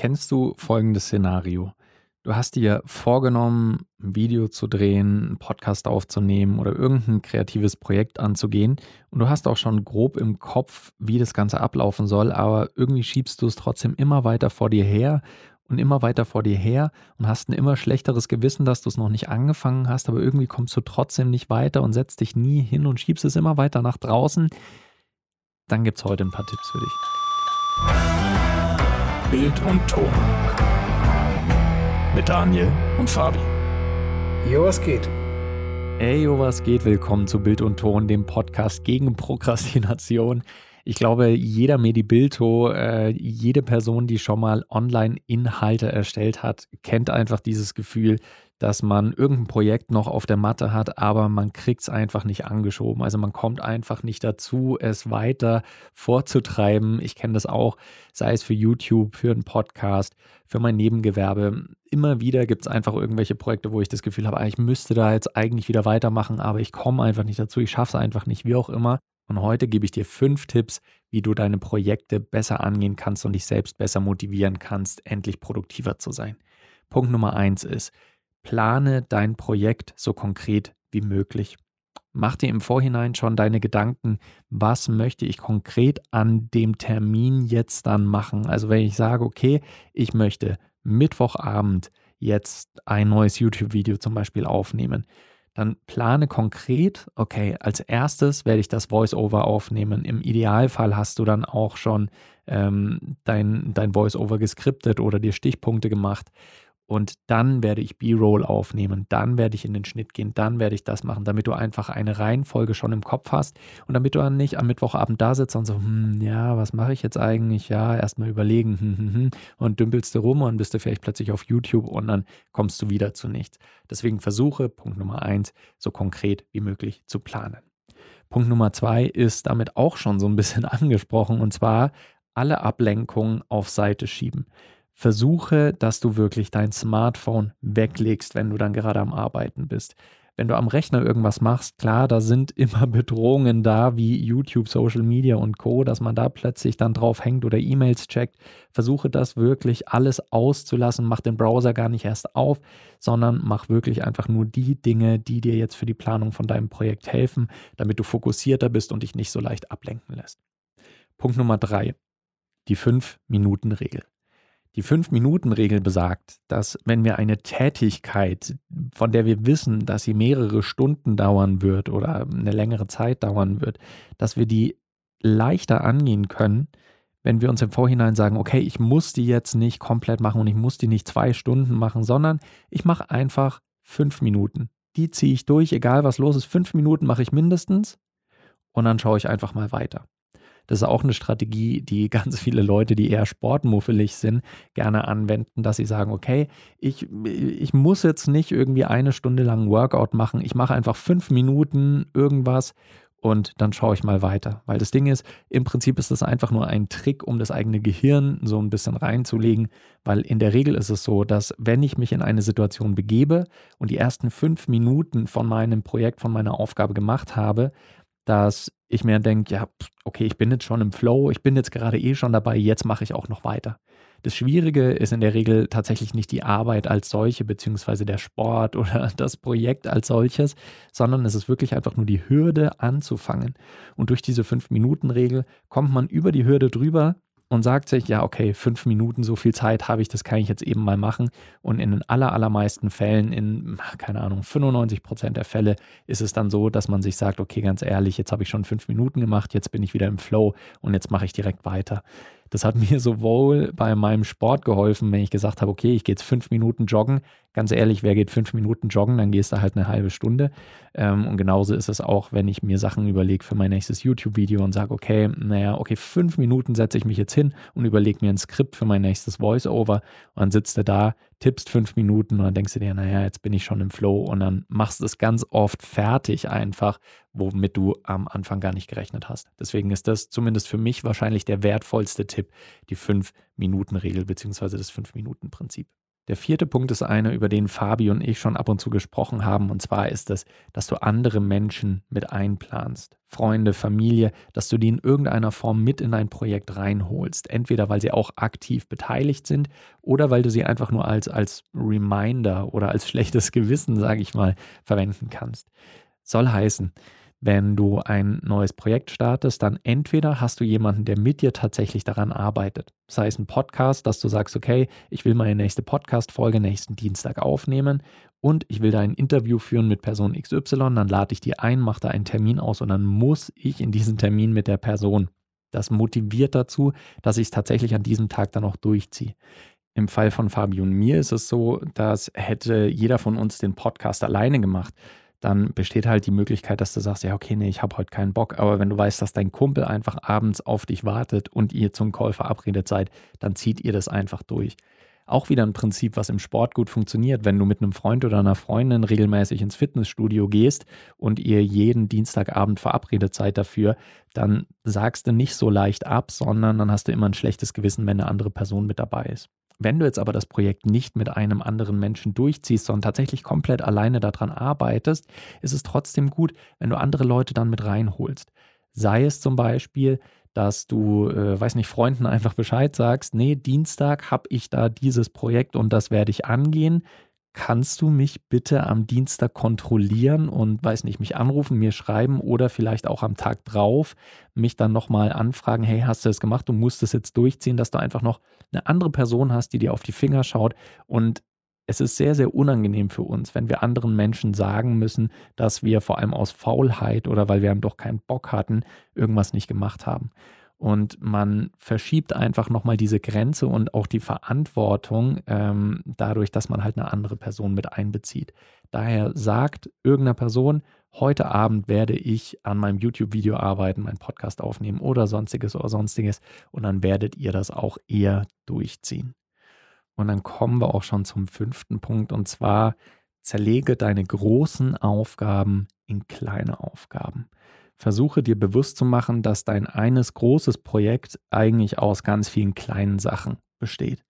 Kennst du folgendes Szenario? Du hast dir vorgenommen, ein Video zu drehen, einen Podcast aufzunehmen oder irgendein kreatives Projekt anzugehen und du hast auch schon grob im Kopf, wie das Ganze ablaufen soll, aber irgendwie schiebst du es trotzdem immer weiter vor dir her und immer weiter vor dir her und hast ein immer schlechteres Gewissen, dass du es noch nicht angefangen hast, aber irgendwie kommst du trotzdem nicht weiter und setzt dich nie hin und schiebst es immer weiter nach draußen, dann gibt es heute ein paar Tipps für dich. Bild und Ton. Mit Daniel und Fabi. Jo, was geht? Hey, jo, was geht? Willkommen zu Bild und Ton, dem Podcast gegen Prokrastination. Ich glaube, jeder Medibilto, äh, jede Person, die schon mal Online-Inhalte erstellt hat, kennt einfach dieses Gefühl, dass man irgendein Projekt noch auf der Matte hat, aber man kriegt es einfach nicht angeschoben. Also man kommt einfach nicht dazu, es weiter vorzutreiben. Ich kenne das auch, sei es für YouTube, für einen Podcast, für mein Nebengewerbe. Immer wieder gibt es einfach irgendwelche Projekte, wo ich das Gefühl habe, ah, ich müsste da jetzt eigentlich wieder weitermachen, aber ich komme einfach nicht dazu, ich schaffe es einfach nicht, wie auch immer. Und heute gebe ich dir fünf Tipps, wie du deine Projekte besser angehen kannst und dich selbst besser motivieren kannst, endlich produktiver zu sein. Punkt Nummer eins ist, Plane dein Projekt so konkret wie möglich. Mach dir im Vorhinein schon deine Gedanken, was möchte ich konkret an dem Termin jetzt dann machen. Also wenn ich sage, okay, ich möchte Mittwochabend jetzt ein neues YouTube-Video zum Beispiel aufnehmen, dann plane konkret, okay, als erstes werde ich das Voice-Over aufnehmen. Im Idealfall hast du dann auch schon ähm, dein, dein Voice-Over geskriptet oder dir Stichpunkte gemacht und dann werde ich B-Roll aufnehmen, dann werde ich in den Schnitt gehen, dann werde ich das machen, damit du einfach eine Reihenfolge schon im Kopf hast und damit du dann nicht am Mittwochabend da sitzt und so, hm, ja, was mache ich jetzt eigentlich? Ja, erstmal überlegen hm, hm, hm, und dümpelst du rum und bist du vielleicht plötzlich auf YouTube und dann kommst du wieder zu nichts. Deswegen versuche, Punkt Nummer eins, so konkret wie möglich zu planen. Punkt Nummer zwei ist damit auch schon so ein bisschen angesprochen und zwar alle Ablenkungen auf Seite schieben versuche, dass du wirklich dein Smartphone weglegst, wenn du dann gerade am Arbeiten bist. Wenn du am Rechner irgendwas machst, klar, da sind immer Bedrohungen da, wie YouTube, Social Media und Co., dass man da plötzlich dann drauf hängt oder E-Mails checkt. Versuche das wirklich alles auszulassen, mach den Browser gar nicht erst auf, sondern mach wirklich einfach nur die Dinge, die dir jetzt für die Planung von deinem Projekt helfen, damit du fokussierter bist und dich nicht so leicht ablenken lässt. Punkt Nummer drei, die 5-Minuten-Regel. Die Fünf-Minuten-Regel besagt, dass wenn wir eine Tätigkeit, von der wir wissen, dass sie mehrere Stunden dauern wird oder eine längere Zeit dauern wird, dass wir die leichter angehen können, wenn wir uns im Vorhinein sagen, okay, ich muss die jetzt nicht komplett machen und ich muss die nicht zwei Stunden machen, sondern ich mache einfach fünf Minuten. Die ziehe ich durch, egal was los ist. Fünf Minuten mache ich mindestens und dann schaue ich einfach mal weiter. Das ist auch eine Strategie, die ganz viele Leute, die eher sportmuffelig sind, gerne anwenden, dass sie sagen, okay, ich, ich muss jetzt nicht irgendwie eine Stunde lang Workout machen, ich mache einfach fünf Minuten irgendwas und dann schaue ich mal weiter. Weil das Ding ist, im Prinzip ist das einfach nur ein Trick, um das eigene Gehirn so ein bisschen reinzulegen, weil in der Regel ist es so, dass wenn ich mich in eine Situation begebe und die ersten fünf Minuten von meinem Projekt, von meiner Aufgabe gemacht habe, dass ich mir denke, ja, okay, ich bin jetzt schon im Flow, ich bin jetzt gerade eh schon dabei, jetzt mache ich auch noch weiter. Das Schwierige ist in der Regel tatsächlich nicht die Arbeit als solche, beziehungsweise der Sport oder das Projekt als solches, sondern es ist wirklich einfach nur die Hürde anzufangen. Und durch diese Fünf-Minuten-Regel kommt man über die Hürde drüber und sagt sich, ja, okay, fünf Minuten, so viel Zeit habe ich, das kann ich jetzt eben mal machen. Und in den aller, allermeisten Fällen, in, keine Ahnung, 95 Prozent der Fälle ist es dann so, dass man sich sagt, okay, ganz ehrlich, jetzt habe ich schon fünf Minuten gemacht, jetzt bin ich wieder im Flow und jetzt mache ich direkt weiter. Das hat mir sowohl bei meinem Sport geholfen, wenn ich gesagt habe, okay, ich gehe jetzt fünf Minuten joggen. Ganz ehrlich, wer geht fünf Minuten joggen, dann gehst du halt eine halbe Stunde. Ähm, und genauso ist es auch, wenn ich mir Sachen überlege für mein nächstes YouTube-Video und sage, okay, naja, okay, fünf Minuten setze ich mich jetzt hin und überlege mir ein Skript für mein nächstes Voice-Over. Und dann sitzt du da, tippst fünf Minuten und dann denkst du dir, naja, jetzt bin ich schon im Flow und dann machst du es ganz oft fertig einfach, womit du am Anfang gar nicht gerechnet hast. Deswegen ist das zumindest für mich wahrscheinlich der wertvollste Tipp, die fünf Minuten Regel beziehungsweise das fünf Minuten Prinzip. Der vierte Punkt ist einer, über den Fabi und ich schon ab und zu gesprochen haben. Und zwar ist es, dass du andere Menschen mit einplanst. Freunde, Familie, dass du die in irgendeiner Form mit in dein Projekt reinholst. Entweder weil sie auch aktiv beteiligt sind oder weil du sie einfach nur als, als Reminder oder als schlechtes Gewissen, sage ich mal, verwenden kannst. Soll heißen, wenn du ein neues Projekt startest, dann entweder hast du jemanden, der mit dir tatsächlich daran arbeitet. Sei es ein Podcast, dass du sagst, okay, ich will meine nächste Podcast-Folge nächsten Dienstag aufnehmen und ich will da ein Interview führen mit Person XY, dann lade ich dir ein, mache da einen Termin aus und dann muss ich in diesen Termin mit der Person. Das motiviert dazu, dass ich es tatsächlich an diesem Tag dann auch durchziehe. Im Fall von Fabio und mir ist es so, dass hätte jeder von uns den Podcast alleine gemacht, dann besteht halt die Möglichkeit, dass du sagst, ja, okay, nee, ich habe heute keinen Bock. Aber wenn du weißt, dass dein Kumpel einfach abends auf dich wartet und ihr zum Call verabredet seid, dann zieht ihr das einfach durch. Auch wieder ein Prinzip, was im Sport gut funktioniert. Wenn du mit einem Freund oder einer Freundin regelmäßig ins Fitnessstudio gehst und ihr jeden Dienstagabend verabredet seid dafür, dann sagst du nicht so leicht ab, sondern dann hast du immer ein schlechtes Gewissen, wenn eine andere Person mit dabei ist. Wenn du jetzt aber das Projekt nicht mit einem anderen Menschen durchziehst, sondern tatsächlich komplett alleine daran arbeitest, ist es trotzdem gut, wenn du andere Leute dann mit reinholst. Sei es zum Beispiel, dass du, äh, weiß nicht, Freunden einfach Bescheid sagst, nee, Dienstag habe ich da dieses Projekt und das werde ich angehen kannst du mich bitte am Dienstag kontrollieren und, weiß nicht, mich anrufen, mir schreiben oder vielleicht auch am Tag drauf mich dann nochmal anfragen, hey, hast du das gemacht, du musst es jetzt durchziehen, dass du einfach noch eine andere Person hast, die dir auf die Finger schaut und es ist sehr, sehr unangenehm für uns, wenn wir anderen Menschen sagen müssen, dass wir vor allem aus Faulheit oder weil wir doch keinen Bock hatten, irgendwas nicht gemacht haben. Und man verschiebt einfach nochmal diese Grenze und auch die Verantwortung ähm, dadurch, dass man halt eine andere Person mit einbezieht. Daher sagt irgendeiner Person, heute Abend werde ich an meinem YouTube-Video arbeiten, meinen Podcast aufnehmen oder sonstiges oder sonstiges. Und dann werdet ihr das auch eher durchziehen. Und dann kommen wir auch schon zum fünften Punkt und zwar zerlege deine großen Aufgaben in kleine Aufgaben versuche dir bewusst zu machen, dass dein eines großes Projekt eigentlich aus ganz vielen kleinen Sachen besteht.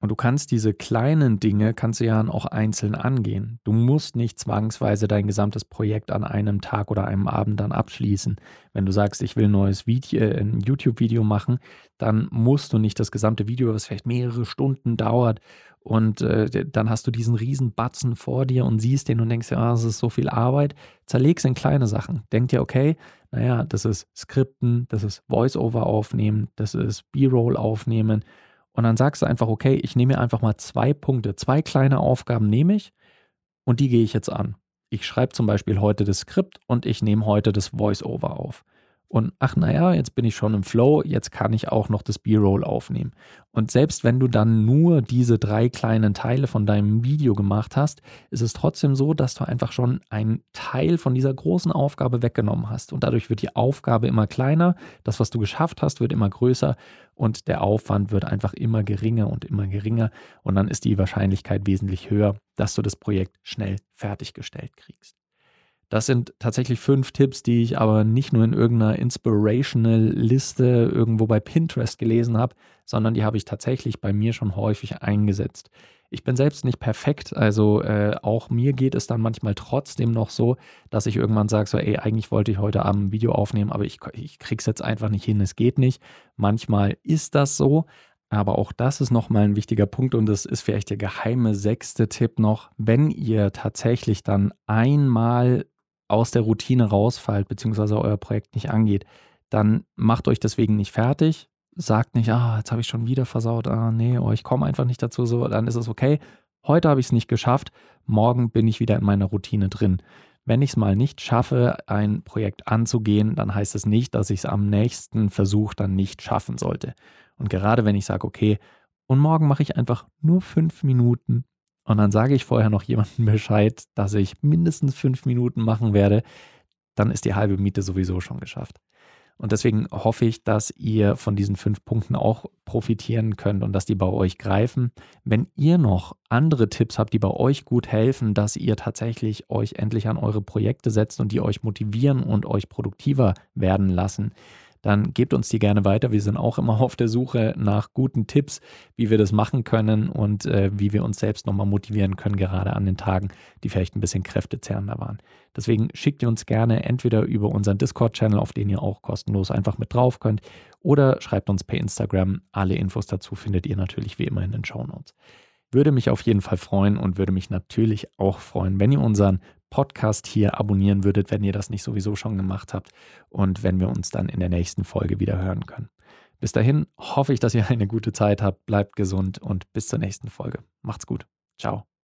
Und du kannst diese kleinen Dinge, kannst du ja auch einzeln angehen. Du musst nicht zwangsweise dein gesamtes Projekt an einem Tag oder einem Abend dann abschließen. Wenn du sagst, ich will ein neues Video, äh, ein YouTube-Video machen, dann musst du nicht das gesamte Video, was vielleicht mehrere Stunden dauert, und äh, dann hast du diesen riesen Batzen vor dir und siehst den und denkst ja, ah, das ist so viel Arbeit. Zerleg's in kleine Sachen. Denk dir, okay, naja, das ist Skripten, das ist Voice-Over aufnehmen, das ist B-Roll aufnehmen. Und dann sagst du einfach, okay, ich nehme mir einfach mal zwei Punkte, zwei kleine Aufgaben nehme ich und die gehe ich jetzt an. Ich schreibe zum Beispiel heute das Skript und ich nehme heute das Voice-Over auf und ach naja, jetzt bin ich schon im Flow, jetzt kann ich auch noch das B-Roll aufnehmen. Und selbst wenn du dann nur diese drei kleinen Teile von deinem Video gemacht hast, ist es trotzdem so, dass du einfach schon einen Teil von dieser großen Aufgabe weggenommen hast. Und dadurch wird die Aufgabe immer kleiner, das, was du geschafft hast, wird immer größer und der Aufwand wird einfach immer geringer und immer geringer. Und dann ist die Wahrscheinlichkeit wesentlich höher, dass du das Projekt schnell fertiggestellt kriegst. Das sind tatsächlich fünf Tipps, die ich aber nicht nur in irgendeiner Inspirational-Liste irgendwo bei Pinterest gelesen habe, sondern die habe ich tatsächlich bei mir schon häufig eingesetzt. Ich bin selbst nicht perfekt, also äh, auch mir geht es dann manchmal trotzdem noch so, dass ich irgendwann sage, so, ey, eigentlich wollte ich heute Abend ein Video aufnehmen, aber ich, ich krieg's jetzt einfach nicht hin, es geht nicht. Manchmal ist das so, aber auch das ist nochmal ein wichtiger Punkt und das ist vielleicht der geheime sechste Tipp noch. Wenn ihr tatsächlich dann einmal aus der Routine rausfallt, beziehungsweise euer Projekt nicht angeht, dann macht euch deswegen nicht fertig. Sagt nicht, ah, jetzt habe ich schon wieder versaut, ah, nee, oh, ich komme einfach nicht dazu, so, dann ist es okay. Heute habe ich es nicht geschafft, morgen bin ich wieder in meiner Routine drin. Wenn ich es mal nicht schaffe, ein Projekt anzugehen, dann heißt es nicht, dass ich es am nächsten Versuch dann nicht schaffen sollte. Und gerade wenn ich sage, okay, und morgen mache ich einfach nur fünf Minuten, und dann sage ich vorher noch jemandem Bescheid, dass ich mindestens fünf Minuten machen werde, dann ist die halbe Miete sowieso schon geschafft. Und deswegen hoffe ich, dass ihr von diesen fünf Punkten auch profitieren könnt und dass die bei euch greifen. Wenn ihr noch andere Tipps habt, die bei euch gut helfen, dass ihr tatsächlich euch endlich an eure Projekte setzt und die euch motivieren und euch produktiver werden lassen, dann gebt uns die gerne weiter. Wir sind auch immer auf der Suche nach guten Tipps, wie wir das machen können und äh, wie wir uns selbst nochmal motivieren können, gerade an den Tagen, die vielleicht ein bisschen kräftezehrender waren. Deswegen schickt ihr uns gerne entweder über unseren Discord-Channel, auf den ihr auch kostenlos einfach mit drauf könnt, oder schreibt uns per Instagram. Alle Infos dazu findet ihr natürlich wie immer in den Show Notes. Würde mich auf jeden Fall freuen und würde mich natürlich auch freuen, wenn ihr unseren Podcast hier abonnieren würdet, wenn ihr das nicht sowieso schon gemacht habt und wenn wir uns dann in der nächsten Folge wieder hören können. Bis dahin hoffe ich, dass ihr eine gute Zeit habt, bleibt gesund und bis zur nächsten Folge. Macht's gut. Ciao.